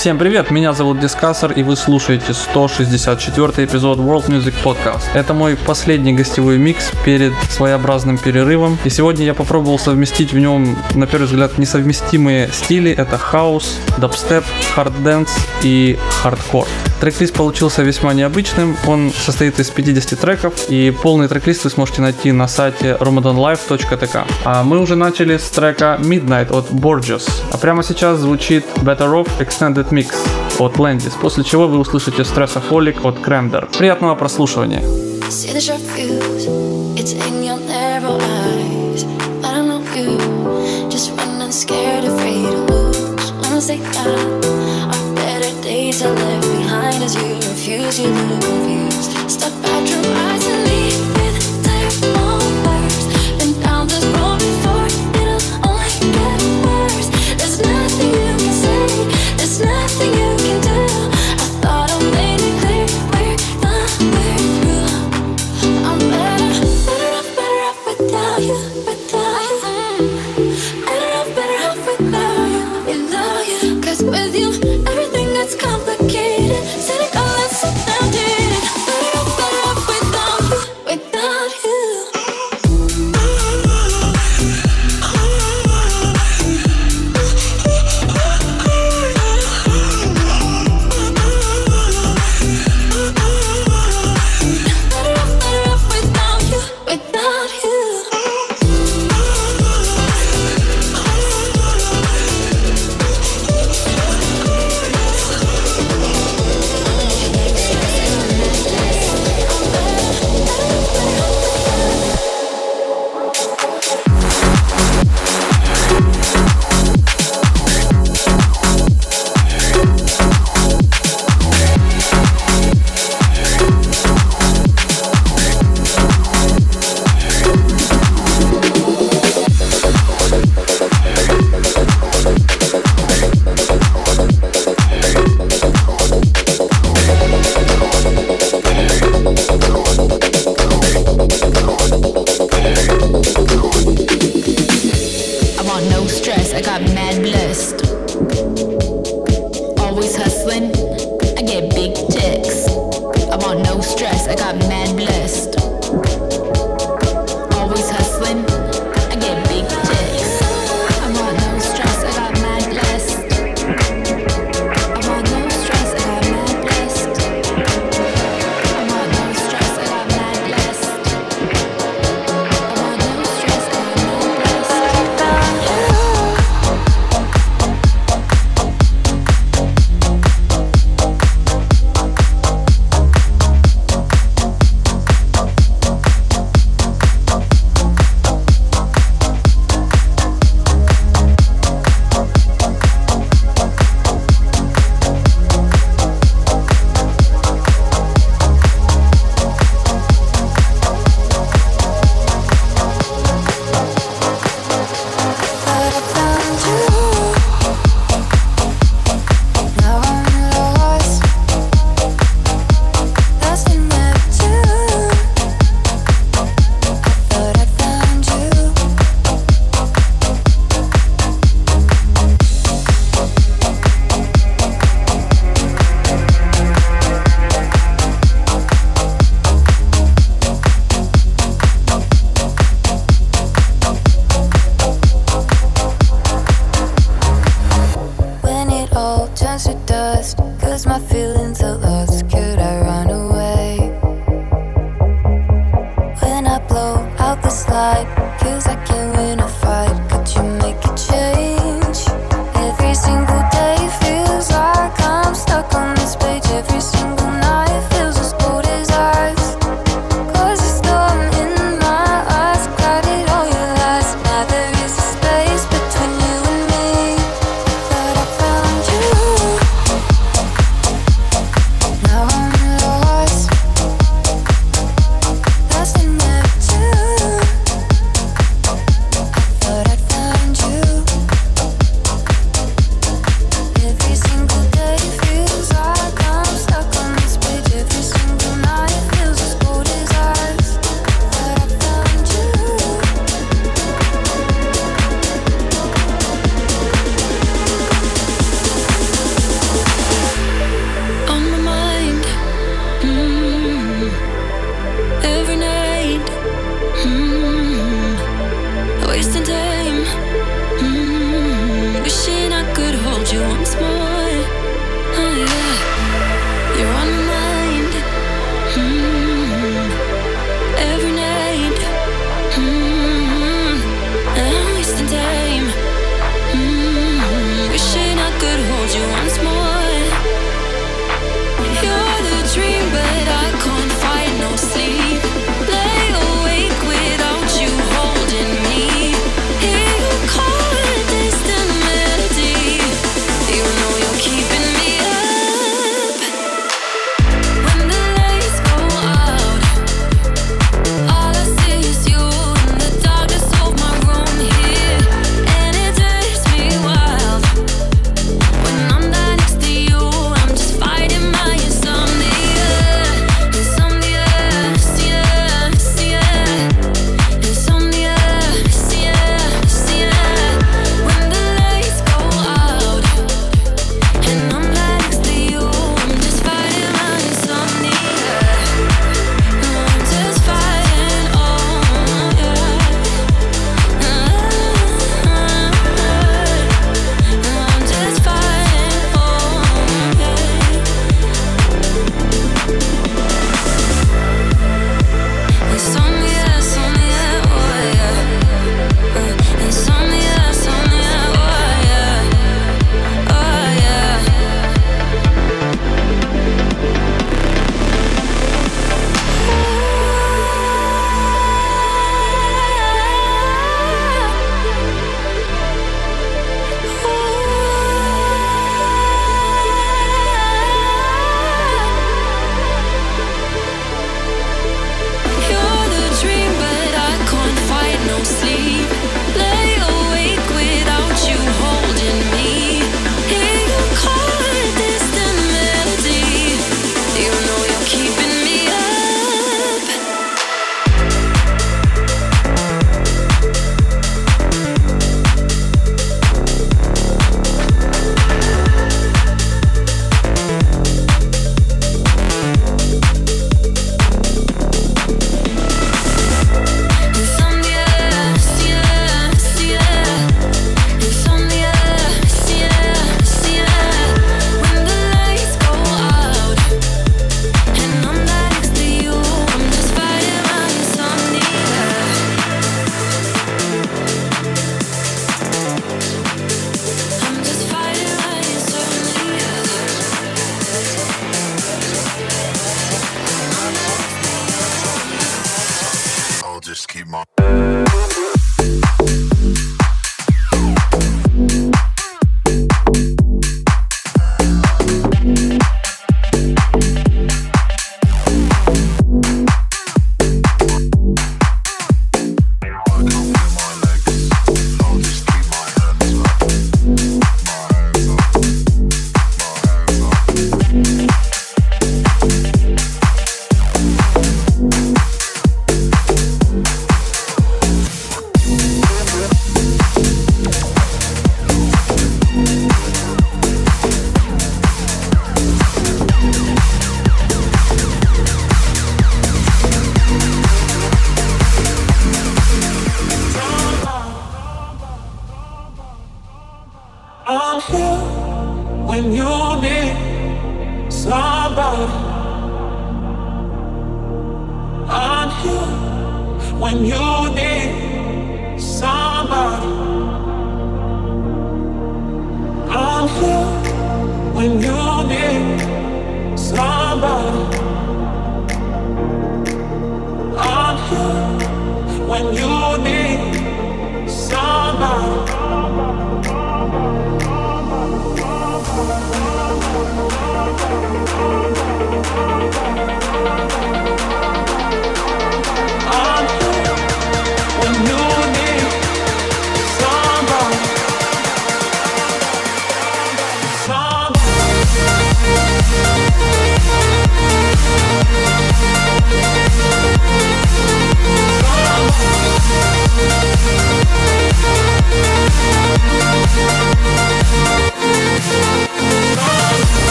Всем привет, меня зовут Дискассер, и вы слушаете 164 эпизод World Music Podcast. Это мой последний гостевой микс перед своеобразным перерывом, и сегодня я попробовал совместить в нем, на первый взгляд, несовместимые стили. Это хаус, дабстеп, hard dance и хардкор. Трек-лист получился весьма необычным, он состоит из 50 треков, и полный трек-лист вы сможете найти на сайте ramadanlife.tk. А мы уже начали с трека Midnight от Borges, а прямо сейчас звучит Better Off Extended Mix от Landis, после чего вы услышите Stressaholic от Cramder. Приятного прослушивания! Scared, afraid to lose. Wanna say that days are left behind as you refuse, you look confused.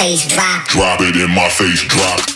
Face, drop. Drop it in my face, drop.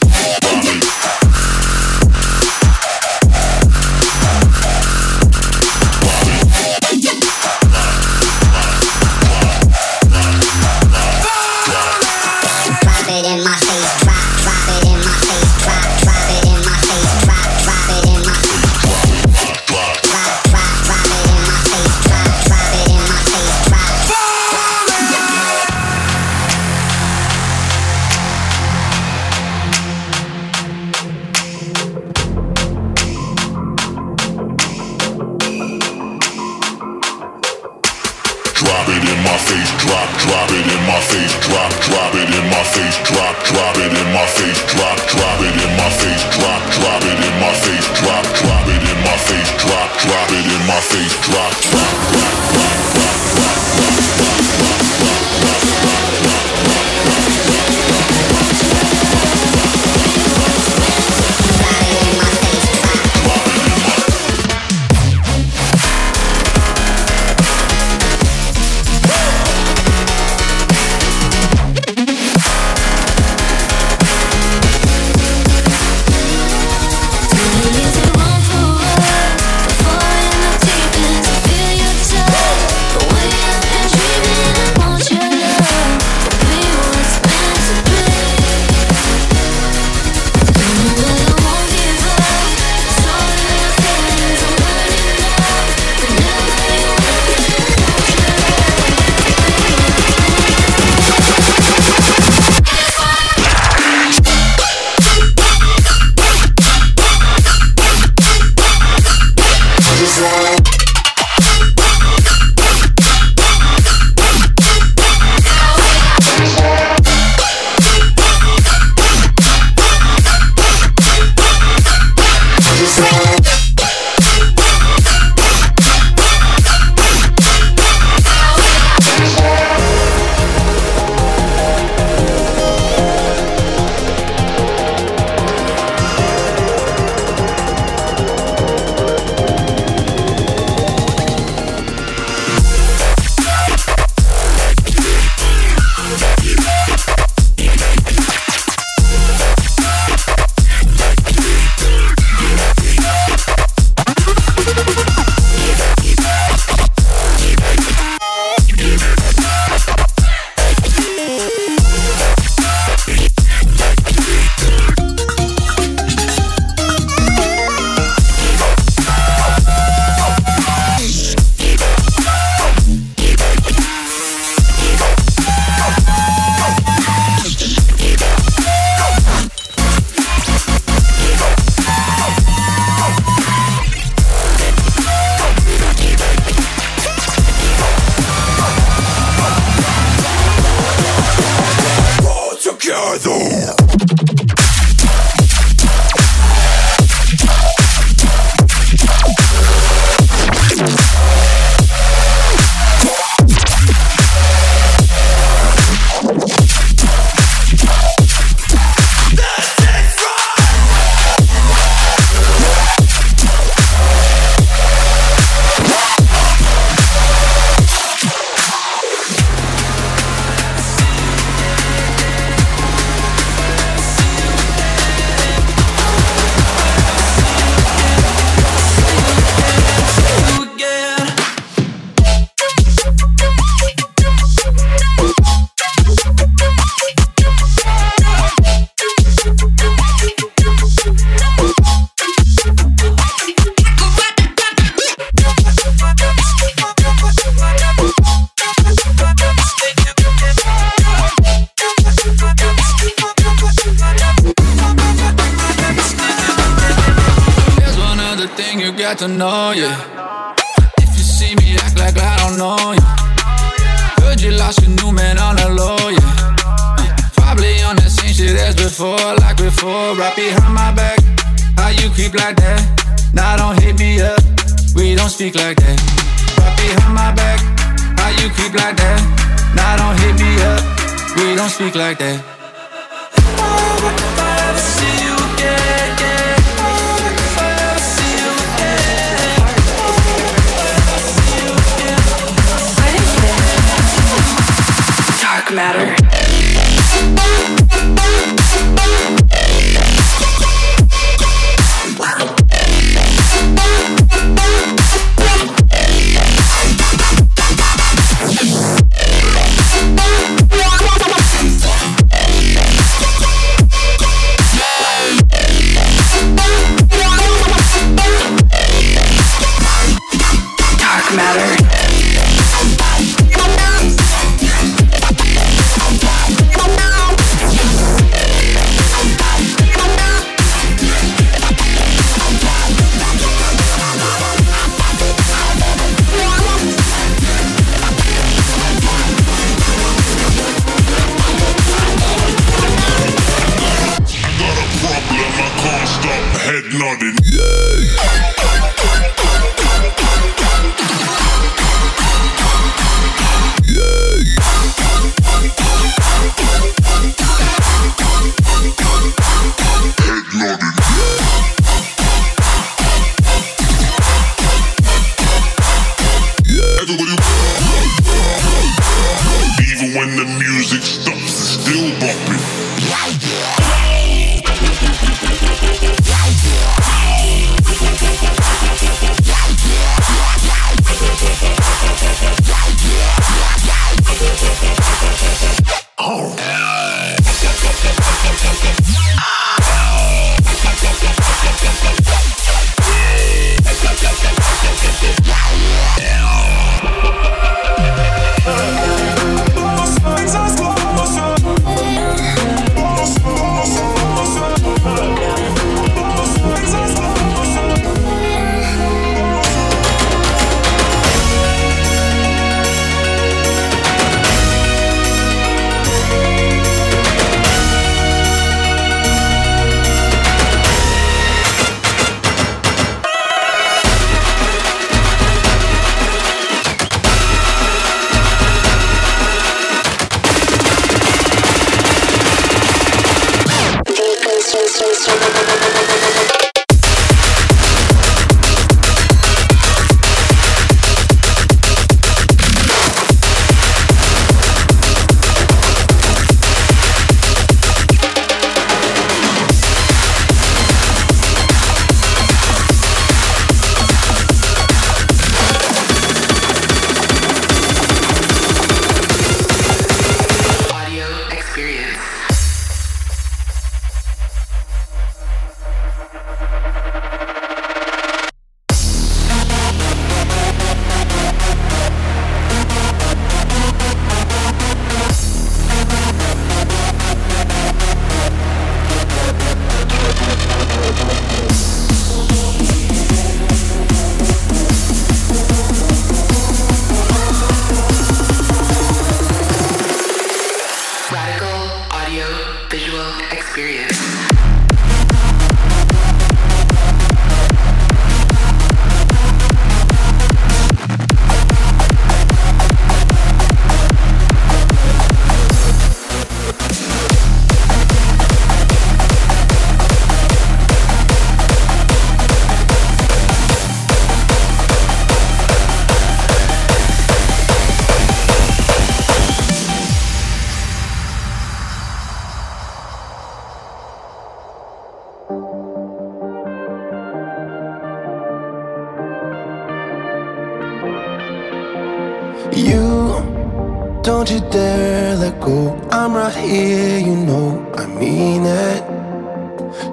Go. I'm right here, you know I mean it.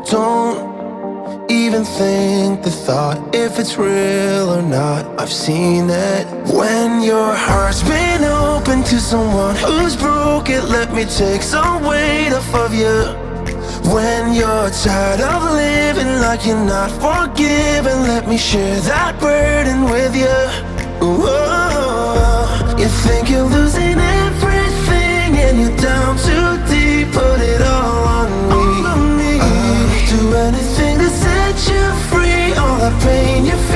Don't even think the thought if it's real or not. I've seen it. When your heart's been open to someone who's broke it, let me take some weight off of you. When you're tired of living like you're not forgiven, let me share that burden with you. Whoa, you think you're losing you're down too deep, put it all on me. I'll do anything to set you free. All the pain you feel,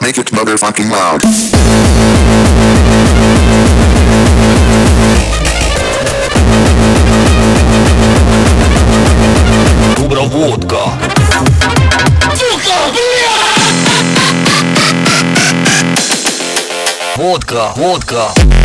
Make it motherfucking loud. Добрая водка. Водка, водка.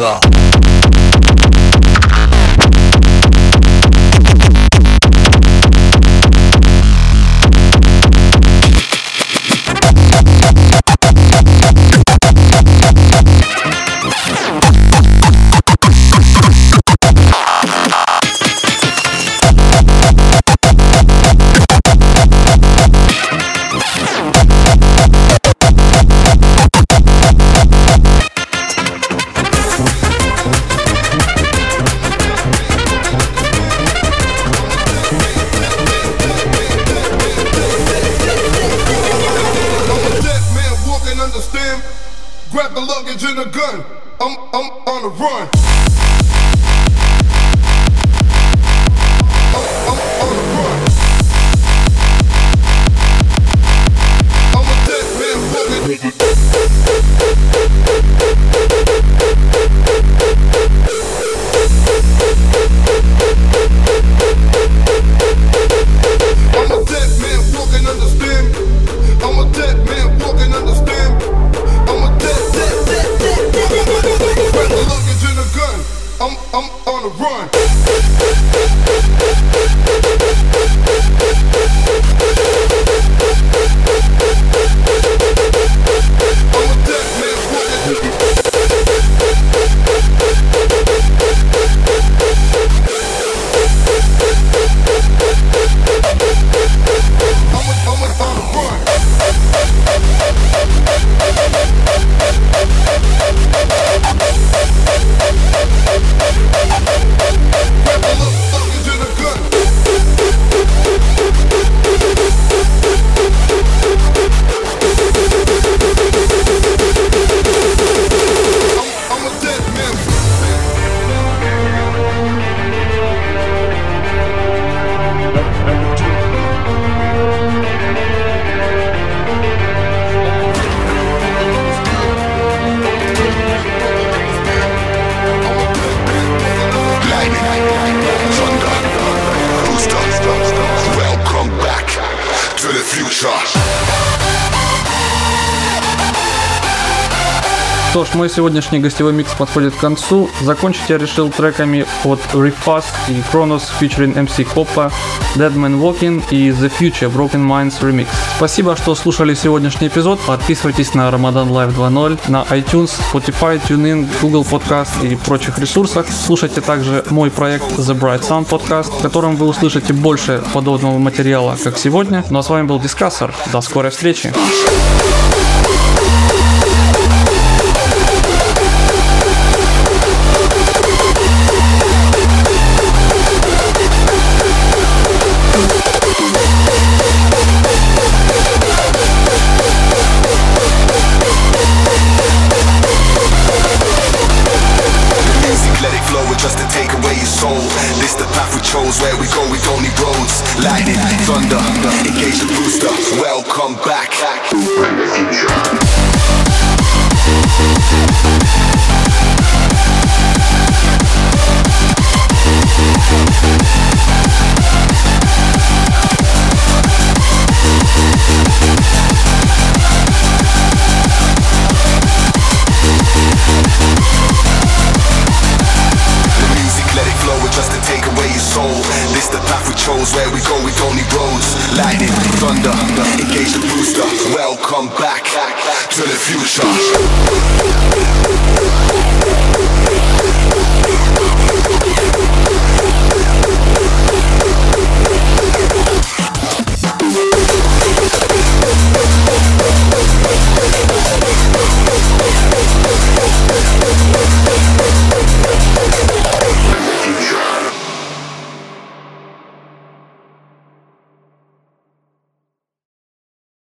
Club. The luggage and the gun. I'm, I'm on the run. Сегодняшний гостевой микс подходит к концу. Закончить я решил треками от Refast и Kronos featuring MC Coppa, Dead Man Walking и The Future Broken Minds Remix. Спасибо, что слушали сегодняшний эпизод. Подписывайтесь на Ramadan Live 2.0 на iTunes, Spotify, TuneIn, Google Podcast и прочих ресурсах. Слушайте также мой проект The Bright Sound Podcast, в котором вы услышите больше подобного материала, как сегодня. Ну а с вами был Дискассор. До скорой встречи. Music,